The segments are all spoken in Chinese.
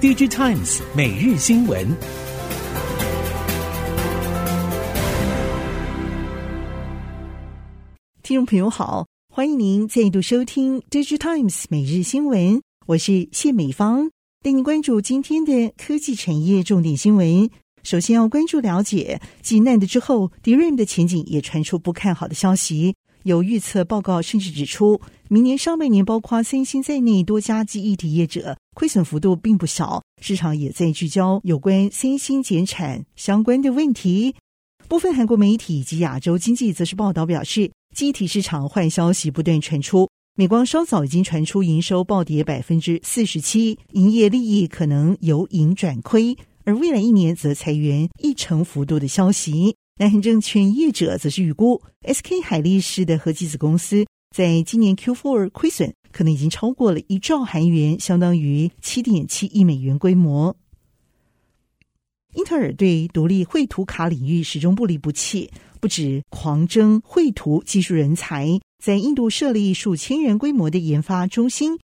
DigiTimes 每日新闻，听众朋友好，欢迎您再度收听 DigiTimes 每日新闻，我是谢美芳，带您关注今天的科技产业重点新闻。首先要关注了解，继 NAND 之后，DRAM 的前景也传出不看好的消息。有预测报告甚至指出，明年上半年包括三星在内多家记忆体业者亏损幅度并不小。市场也在聚焦有关三星减产相关的问题。部分韩国媒体以及亚洲经济则是报道表示，记忆体市场坏消息不断传出。美光稍早已经传出营收暴跌百分之四十七，营业利益可能由盈转亏，而未来一年则裁员一成幅度的消息。南韩证券业者则是预估，SK 海力士的合计子公司在今年 Q4 亏损可能已经超过了一兆韩元，相当于七点七亿美元规模。英特尔对独立绘图卡领域始终不离不弃，不止狂征绘图技术人才，在印度设立数千人规模的研发中心。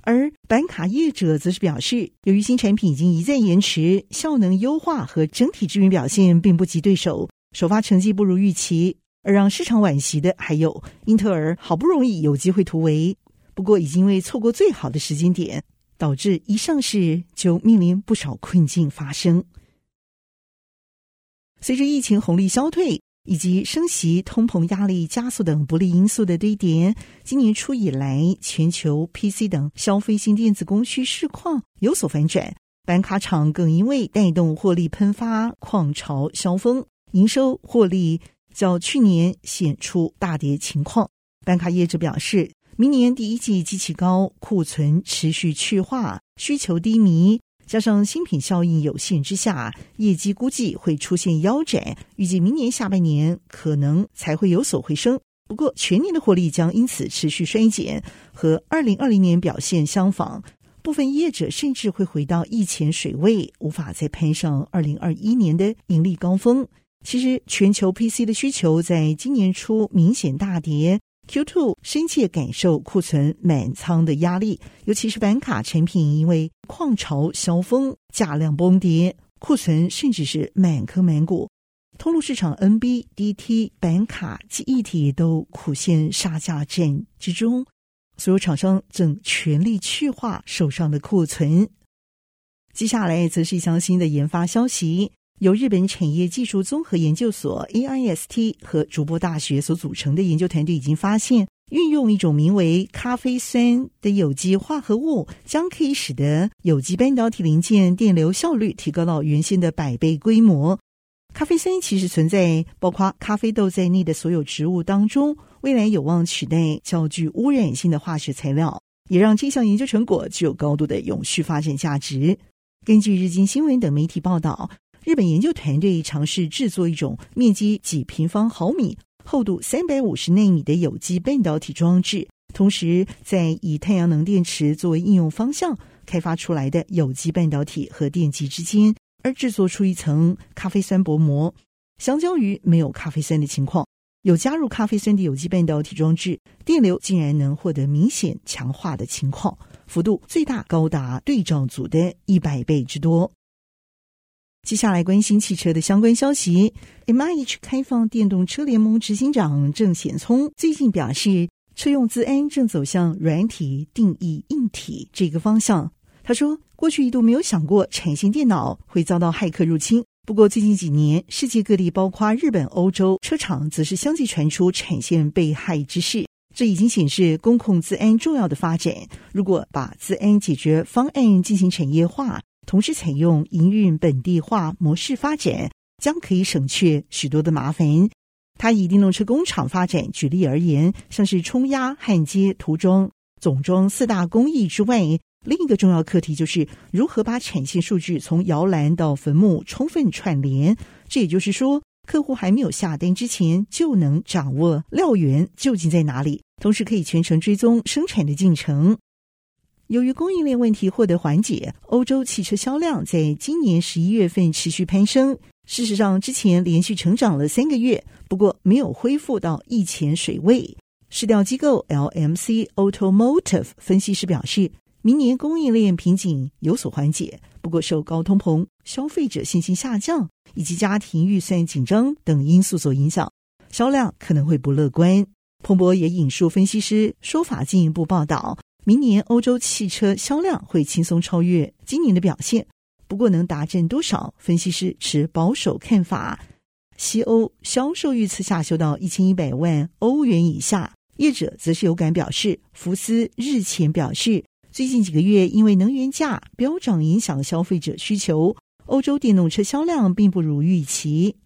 而板卡业者则是表示，由于新产品已经一再延迟，效能优化和整体资源表现并不及对手。首发成绩不如预期，而让市场惋惜的还有英特尔好不容易有机会突围，不过已经因为错过最好的时间点，导致一上市就面临不少困境发生。随着疫情红利消退以及升息、通膨压力加速等不利因素的堆叠，今年初以来，全球 PC 等消费性电子供需市况有所反转，板卡厂更因为带动获利喷发，矿潮销峰。营收获利较去年显出大跌情况，板卡业者表示，明年第一季基期高，库存持续去化，需求低迷，加上新品效应有限之下，业绩估计会出现腰斩，预计明年下半年可能才会有所回升。不过全年的获利将因此持续衰减，和二零二零年表现相仿，部分业者甚至会回到疫前水位，无法再攀上二零二一年的盈利高峰。其实，全球 PC 的需求在今年初明显大跌，Q2 深切感受库存满仓的压力，尤其是板卡产品，因为矿潮销峰，价量崩跌，库存甚至是满坑满谷。通路市场 NB、DT 板卡记忆体都苦陷杀价战之中，所有厂商正全力去化手上的库存。接下来则是一项新的研发消息。由日本产业技术综合研究所 AIST 和筑波大学所组成的研究团队已经发现，运用一种名为咖啡酸的有机化合物，将可以使得有机半导体零件电流效率提高到原先的百倍规模。咖啡酸其实存在包括咖啡豆在内的所有植物当中，未来有望取代较具污染性的化学材料，也让这项研究成果具有高度的永续发展价值。根据日经新闻等媒体报道。日本研究团队尝试制作一种面积几平方毫米、厚度三百五十纳米的有机半导体装置，同时在以太阳能电池作为应用方向开发出来的有机半导体和电极之间，而制作出一层咖啡酸薄膜。相较于没有咖啡酸的情况，有加入咖啡酸的有机半导体装置，电流竟然能获得明显强化的情况，幅度最大高达对照组的一百倍之多。接下来关心汽车的相关消息。MIH 开放电动车联盟执行长郑显聪最近表示，车用资安正走向软体定义硬体这个方向。他说，过去一度没有想过产线电脑会遭到骇客入侵。不过最近几年，世界各地包括日本、欧洲车厂，则是相继传出产线被害之事。这已经显示公控资安重要的发展。如果把资安解决方案进行产业化，同时采用营运本地化模式发展，将可以省却许多的麻烦。他以电动车工厂发展举例而言，像是冲压、焊接、涂装、总装四大工艺之外，另一个重要课题就是如何把产线数据从摇篮到坟墓充分串联。这也就是说，客户还没有下单之前，就能掌握料源究竟在哪里，同时可以全程追踪生产的进程。由于供应链问题获得缓解，欧洲汽车销量在今年十一月份持续攀升。事实上，之前连续成长了三个月，不过没有恢复到疫前水位。市调机构 LMC Automotive 分析师表示，明年供应链瓶颈有所缓解，不过受高通膨、消费者信心下降以及家庭预算紧张等因素所影响，销量可能会不乐观。彭博也引述分析师说法进一步报道，明年欧洲汽车销量会轻松超越今年的表现，不过能达阵多少，分析师持保守看法。西欧销售预测下修到一千一百万欧元以下，业者则是有感表示，福斯日前表示。最近几个月，因为能源价飙涨影响消费者需求，欧洲电动车销量并不如预期。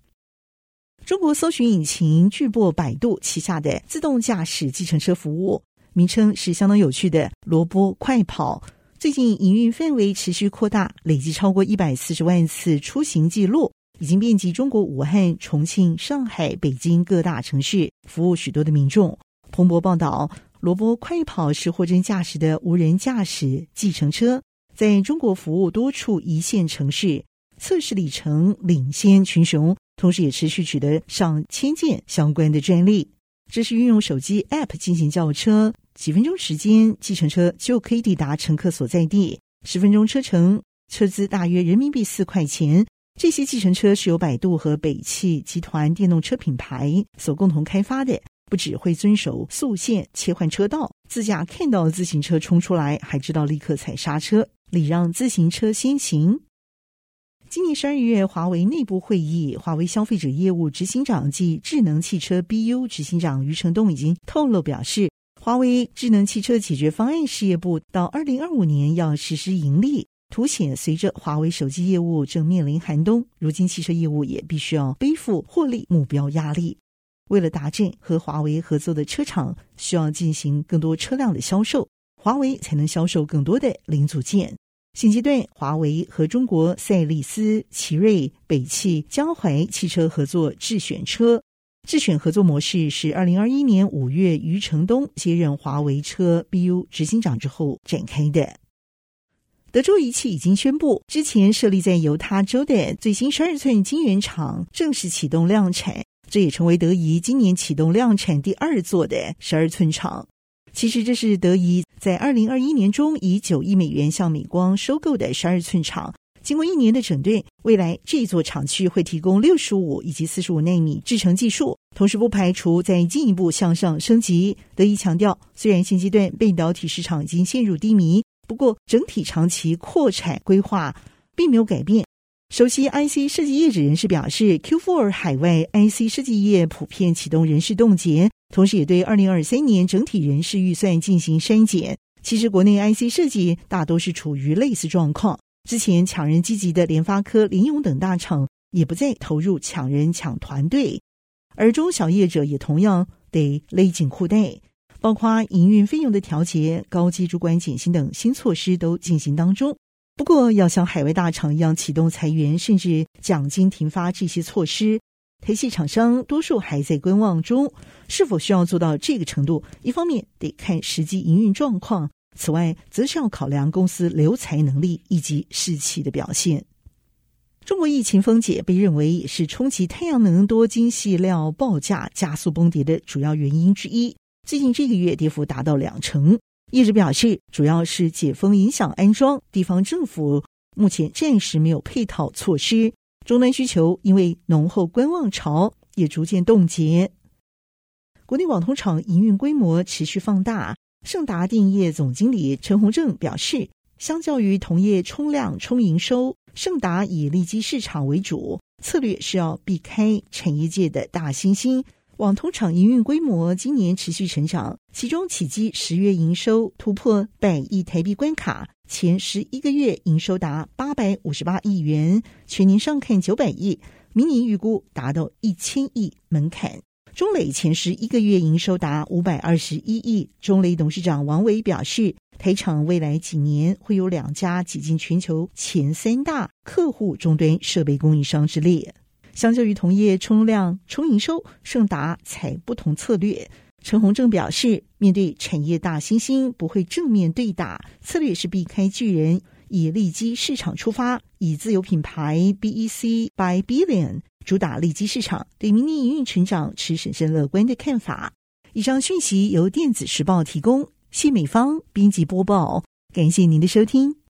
中国搜寻引擎巨擘百度旗下的自动驾驶计程车服务，名称是相当有趣的“萝卜快跑”。最近营运范围持续扩大，累计超过一百四十万次出行记录，已经遍及中国武汉、重庆、上海、北京各大城市，服务许多的民众。彭博报道。萝卜快跑是货真价实的无人驾驶计程车，在中国服务多处一线城市，测试里程领先群雄，同时也持续取得上千件相关的专利。这是运用手机 App 进行叫车，几分钟时间，计程车就可以抵达乘客所在地，十分钟车程，车资大约人民币四块钱。这些计程车是由百度和北汽集团电动车品牌所共同开发的。不只会遵守速限切换车道，自驾看到自行车冲出来，还知道立刻踩刹车，礼让自行车先行。今年十二月，华为内部会议，华为消费者业务执行长及智能汽车 BU 执行长余承东已经透露表示，华为智能汽车解决方案事业部到二零二五年要实施盈利，凸显随着华为手机业务正面临寒冬，如今汽车业务也必须要背负获利目标压力。为了达阵，和华为合作的车厂需要进行更多车辆的销售，华为才能销售更多的零组件。现阶段，华为和中国赛力斯、奇瑞、北汽、江淮汽车合作智选车。智选合作模式是二零二一年五月余承东接任华为车 BU 执行长之后展开的。德州仪器已经宣布，之前设立在犹他州的最新十二寸晶圆厂正式启动量产。这也成为德仪今年启动量产第二座的十二寸厂。其实这是德仪在二零二一年中以九亿美元向美光收购的十二寸厂。经过一年的整顿，未来这座厂区会提供六十五以及四十五奈米制程技术，同时不排除再进一步向上升级。德仪强调，虽然现阶段半导体市场已经陷入低迷，不过整体长期扩产规划并没有改变。熟悉 IC 设计业者人士表示，Q4 海外 IC 设计业普遍启动人事冻结，同时也对二零二三年整体人事预算进行删减。其实，国内 IC 设计大都是处于类似状况。之前抢人积极的联发科、联咏等大厂也不再投入抢人抢团队，而中小业者也同样得勒紧裤带，包括营运费用的调节、高级主管减薪等新措施都进行当中。不过，要像海外大厂一样启动裁员，甚至奖金停发这些措施，台系厂商多数还在观望中。是否需要做到这个程度？一方面得看实际营运状况，此外则是要考量公司留才能力以及士气的表现。中国疫情封解被认为也是冲击太阳能多晶细料报价加速崩跌的主要原因之一。最近这个月跌幅达到两成。业者表示，主要是解封影响安装，地方政府目前暂时没有配套措施，终端需求因为浓厚观望潮也逐渐冻结。国内网通厂营运规模持续放大，盛达电业总经理陈洪正表示，相较于同业冲量冲营收，盛达以利基市场为主，策略是要避开产业界的大猩猩。网通厂营运规模今年持续成长，其中启碁十月营收突破百亿台币关卡，前十一个月营收达八百五十八亿元，全年上看九百亿，明年预估达到一千亿门槛。中磊前十一个月营收达五百二十一亿，中磊董事长王伟表示，台厂未来几年会有两家挤进全球前三大客户终端设备供应商之列。相较于同业冲量冲营收，盛达采不同策略。陈宏正表示，面对产业大猩猩，不会正面对打，策略是避开巨人，以利基市场出发，以自有品牌 BEC by Billion 主打利基市场，对明年营运成长持审慎乐观的看法。以上讯息由电子时报提供，谢美芳编辑播报。感谢您的收听。